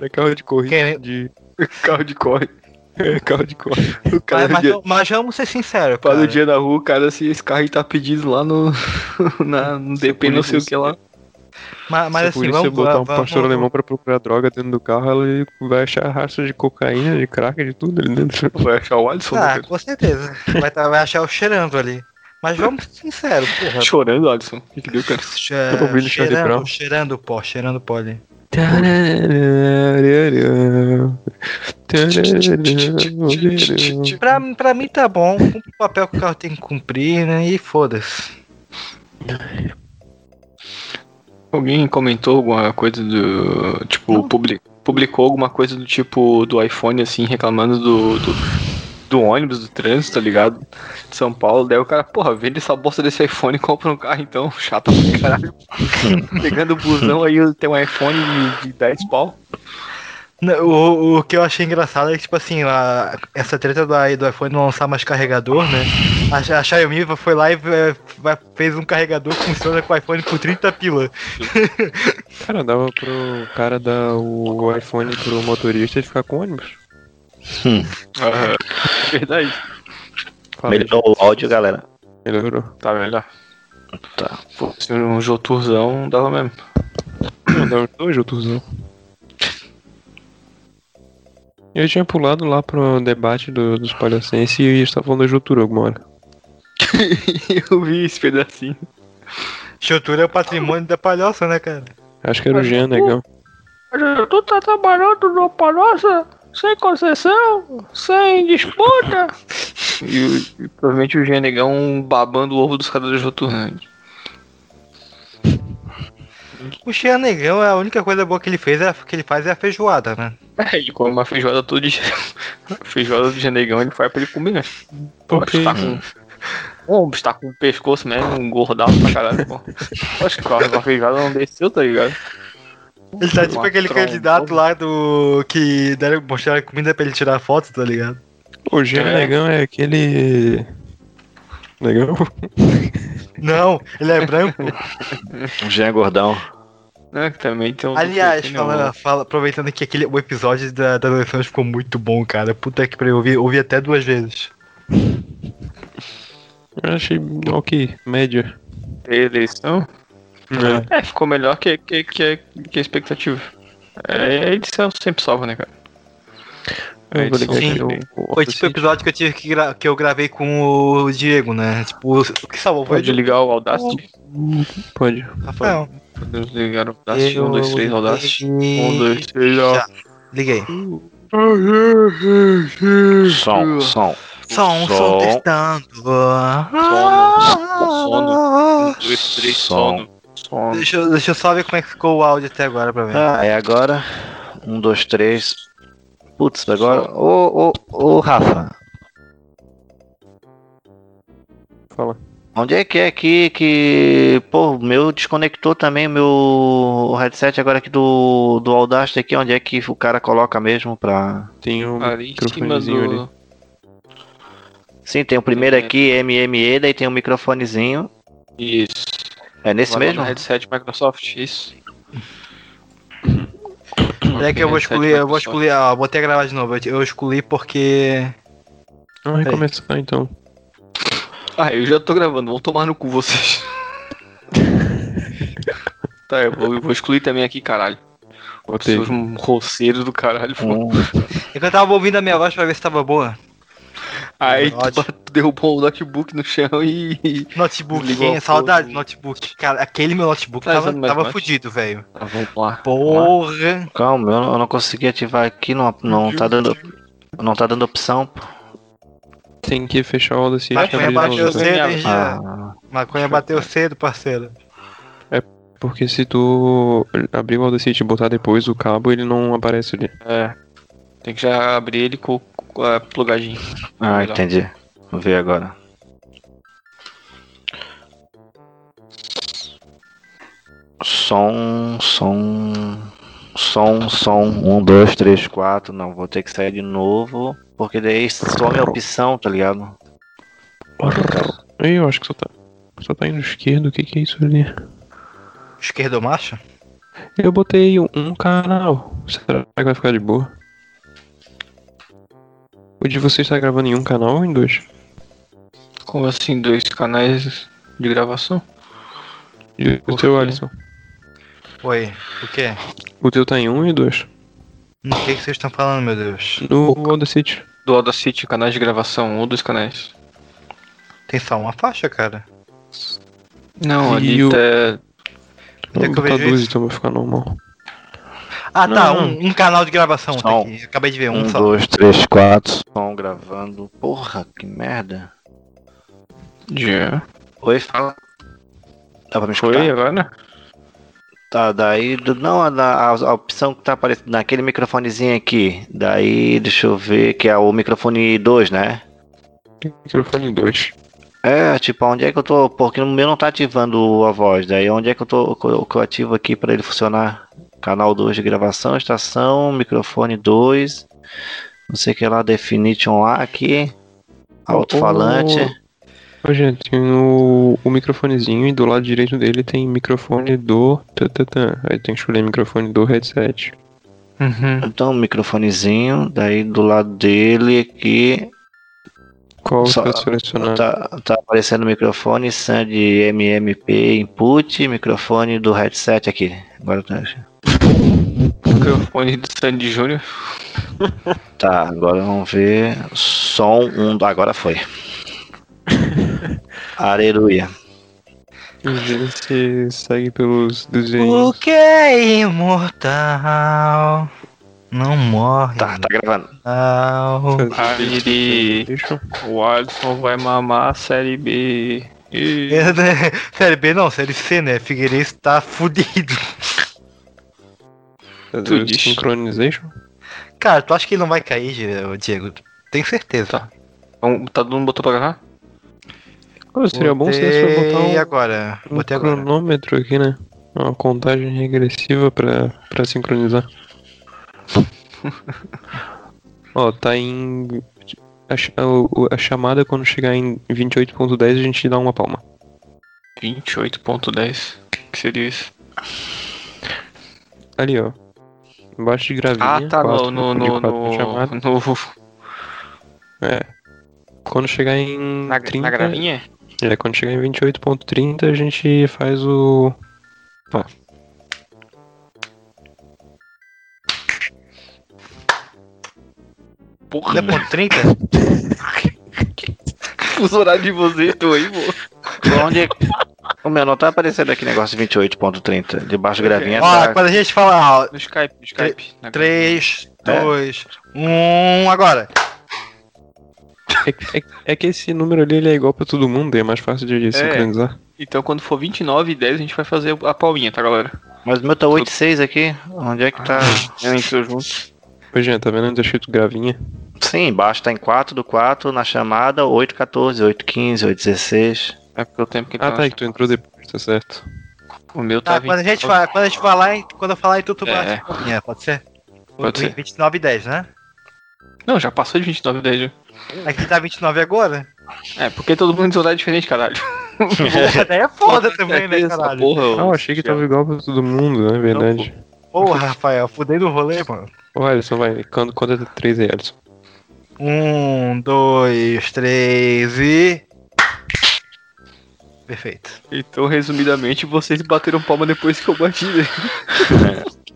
É carro de corrida. Quem- De... Carro de corre. É carro de corrida. O cara mas, mas, dia, mas vamos ser sinceros, para o dia da rua, o cara, se esse carro aí tá pedido lá no, na, no DP, não sei o que lá. Mas, mas Se a assim, vamos, botar um vamos, pastor alemão pra procurar droga dentro do carro, ele vai achar rastro de cocaína, de crack, de tudo ali dentro. Vai achar o Alisson né, Ah, com certeza. Vai, tá- vai achar eu cheirando ali. Mas vamos ser sinceros, porra. chorando, Alisson. O que, que deu, cara? Che- cheirando, Brown. cheirando pó, cheirando pó ali. Pra, pra mim tá bom, cumpre o papel que o carro tem que cumprir, né? E foda-se. Alguém comentou alguma coisa do. Tipo, publi- publicou alguma coisa do tipo do iPhone, assim, reclamando do, do, do ônibus, do trânsito, tá ligado? De São Paulo. Daí o cara, porra, vende essa bolsa desse iPhone e compra um carro então. Chato pra caralho. Pegando o busão aí, tem um iPhone de, de 10 pau. O, o que eu achei engraçado é que, tipo assim, a- essa treta do, do iPhone não lançar mais carregador, né? A, a Xiaomi foi lá e vai- fez um carregador que funciona com o iPhone por 30 pila. Cara, dava pro cara dar o iPhone pro motorista e ficar com o ônibus. Verdade. Fala aí, Melhorou o áudio, galera. melhorou. Tá melhor. Tá. Pô, se um Joturzão dava mesmo. Não, dava dois Joturzão. Eu tinha pulado lá pro debate do, dos palhacenses e eles estavam falando da Jotura alguma hora. Eu vi esse pedacinho. Estrutura é o patrimônio da palhoça, né, cara? Acho que era o Jean Negão. Tu tá trabalhando no Palhoça sem concessão, sem disputa. E, e provavelmente o Genegão babando o ovo dos caras do Joturrand. O Xia Negão, a única coisa boa que ele fez é que ele faz é a feijoada, né? É, ele come uma feijoada todo dia. feijoada do Genegão ele faz pra ele comer. Pô, Porque- está com. Pô, está com o pescoço mesmo, um gordaço pra caralho, pô. Acho que a feijoada não desceu, tá ligado? Ele tá tipo aquele candidato lá do. que deram mostrar comida pra ele tirar foto, tá ligado? O Jean É. Negão é aquele. Negão? Não, ele é branco. O Jean Gordão. Né, que também tem um. Aliás, fala, fala- aproveitando que aquele, o episódio da, da eleição ficou muito bom, cara. Puta que pariu, eu ouvi, ouvi até duas vezes. Eu achei ok, média. eleição. É. É, ficou melhor que, que, que, que a expectativa. É, a edição sempre salva, né, cara? Eu Sim. o, o Foi tipo o episódio que eu tive que, gra- que eu gravei com o Diego, né? Tipo, o que salvou foi Pode ligar o Audacity? Pode. Rafael. Podemos ligar o Audacity. Um, dois, três, Audacity. Um, liguei- dois, três, Já. Audacity. Liguei. Som, som. Som, som Som. testando. Sono. Um, dois, três, Som. sono. Sono. Deixa, eu- deixa eu só ver como é que ficou o áudio até agora pra ver. Ah, é agora. Um, dois, três. Putz, agora. Ô, ô, ô, Rafa. Fala. Onde é que é aqui que. Pô, o meu desconectou também o meu headset agora aqui do, do Audacity aqui. Onde é que o cara coloca mesmo pra. Tem um Ali microfonezinho ali. Sim, tem o primeiro aqui, MME, daí tem um microfonezinho. Isso. É nesse Agora mesmo? no headset Microsoft, isso. É que eu vou excluir, eu vou excluir, ó, vou até gravar de novo. Eu, excluí porque. Vamos recomeçar então. Ah, eu já tô gravando, vão tomar no cu vocês. tá, eu vou, eu vou excluir também aqui, caralho. Seus um roceiro do caralho. pô. Um, É que eu tava ouvindo a minha voz pra ver se tava boa. Aí tu derrubou o notebook no chão e. Notebook, hein? a Saudade do notebook. Cara, aquele meu notebook Tá tava, mais tava fudido, velho. Tá, vamos lá. Porra. calma, eu não, eu não consegui ativar aqui, não, não tá dando. Não tá dando opção. pô. Tem que fechar o Audacity Maconha e bateu novo. cedo, hein, já. Ah, Maconha bateu cedo, parceiro. Porque se tu abrir o Audacity e botar depois o cabo, ele não aparece ali. É. Tem que já abrir ele com, com a plugadinho. ah, Melhor. entendi. Vou ver agora. Som, som, som, som. Um, dois, três, quatro. Não, vou ter que sair de novo. Porque daí some a opção, tá ligado? Eu acho que só tá. Só tá indo esquerdo, o que que é isso ali? Esquerdo macho? Eu botei um canal. Será que vai ficar de boa? O de vocês tá gravando em um canal ou em dois? Como assim, dois canais de gravação? E o Por teu, quê? Alisson? Oi, o quê? O teu tá em um e dois? O que, que vocês estão falando, meu Deus? No Audacity. Do Audacity, canais de gravação, um ou dois canais. Tem só uma faixa, cara. Não, E ali o- tá. Onde é Vou que eu botar vejo dois isso? então vai ficar normal. Ah, tá, Não, um, um canal de gravação tá aqui. Acabei de ver um, Um, só. dois, três, quatro. Som gravando. Porra, que merda. Já. Oi, fala. Dá pra me escutar? Foi agora? Tá, daí. do- Não, a, a, a opção que tá aparecendo naquele microfonezinho aqui. Daí, deixa eu ver, que é o microfone 2, né? Microfone 2. É, tipo, onde é que eu tô. Porque o meu não tá ativando a voz. Daí, onde é que eu tô. Que eu, que eu ativo aqui pra ele funcionar? Canal 2 de gravação, estação, microfone 2. Não sei o que lá, Definition lá aqui. Alto-falante. Ô, gente, tem o, o microfonezinho e do lado direito dele tem microfone do. tatatã. Aí tem que escolher microfone do headset. Uhum. Então, um microfonezinho. Daí, do lado dele aqui. Qual Só- tá selecionado? Tá, tá aparecendo o microfone Sand MMP input, microfone do headset aqui. Agora tá. Microfone do Sandy Júnior. Tá, agora vamos ver. Som 1. Um, agora foi. Aleluia. Gente segue pelos desenhos. O que é imortal não morre. Tá, tá gravando. Deixa. O Alisson vai mamar a série B. E... É, né? Série B não, série C, né? Figueirense tá fudido. Fazer o disse. Synchronization. Cara, tu acha que ele não vai cair, Diego? Tenho certeza. Tá. Então, tá todo mundo botou pra gravar? Seria bom se desse pra botar um, agora. um Botei agora. cronômetro aqui, né? Uma contagem regressiva pra, pra sincronizar. Ó, tá em. A, a- chamada quando chegar em 28.10 a gente dá uma palma. 28.10. O que seria isso? Ali, ó. Embaixo de gravinha. Ah, tá. No, quatro- no, no, quatro no, no- É. Quando chegar em na, 30, na gravinha? É, quando chegar em 28.30 a gente faz o. Porra, Não é ponto 30? os horários de você, tô aí, pô. Onde é que. O meu não tá aparecendo aqui negócio de 28.30. Debaixo de gravinha Ó, tá. quando a gente fala, ó, No Skype, no Skype. Na 3, É. 2, 1, agora. É, é- é que esse número ali ele é igual pra todo mundo, é mais fácil de sincronizar. Então quando for 29 e 10 a gente vai fazer a palminha, tá galera? Mas o meu tá 8.6 aqui. Onde é que tá? Eu entrou junto. Ô, gente, tá vendo onde tá escrito gravinha? Sim, embaixo tá em 4 do 4, na chamada 8.14, 8.15, 8.16. É porque o tempo que Ah, tá, é que tu entrou depois, tá certo. O meu tá Tá, quando a gente fala, quando a gente falar, em- quando eu falar em tudo, tu É. bate um pouquinho, pode ser? Pode ser. 29 e 10, né? Não, já passou de 29 e 10 já. Aqui tá 29 agora? É, porque todo mundo tem horário diferente, caralho. Porra, daí é foda também, né, Essa caralho? Porra, Ah, eu achei que tava igual pra todo mundo, né? Verdade. Porra, Rafael, fudei do rolê, mano. Ô, Alisson, vai. Quando, quando é 3 aí, Alisson? Um, dois, três e. Perfeito. Então, resumidamente, vocês bateram palma depois que eu bati, né?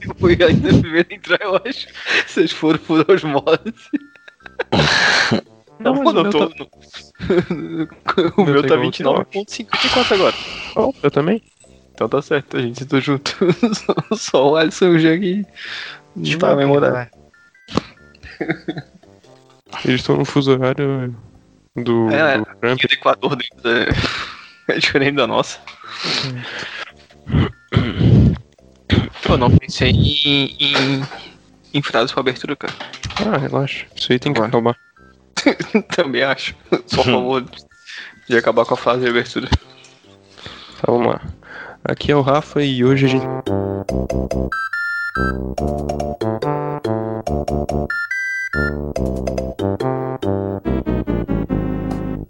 Eu fui ainda primeiro a entrar, eu acho. Vocês foram por osmose. Não, mano, o eu meu tô. no- o meu tá tá igual ao teu, 29.54 agora. Ó, eu também. Então tá certo, a gente tá junto. só, só o Alisson e o Jean que não tá memorando. Vai. Eles estão no fuso horário do, É, do Trump. O Equador deles é, é diferente da nossa. Eu não pensei em, em, em frases pra abertura, cara. Ah, relaxa. Isso aí tem que acabar. Também acho. Só a favor de acabar com a frase de abertura. Tá, vamos lá. Aqui é o Rafa e hoje a gente.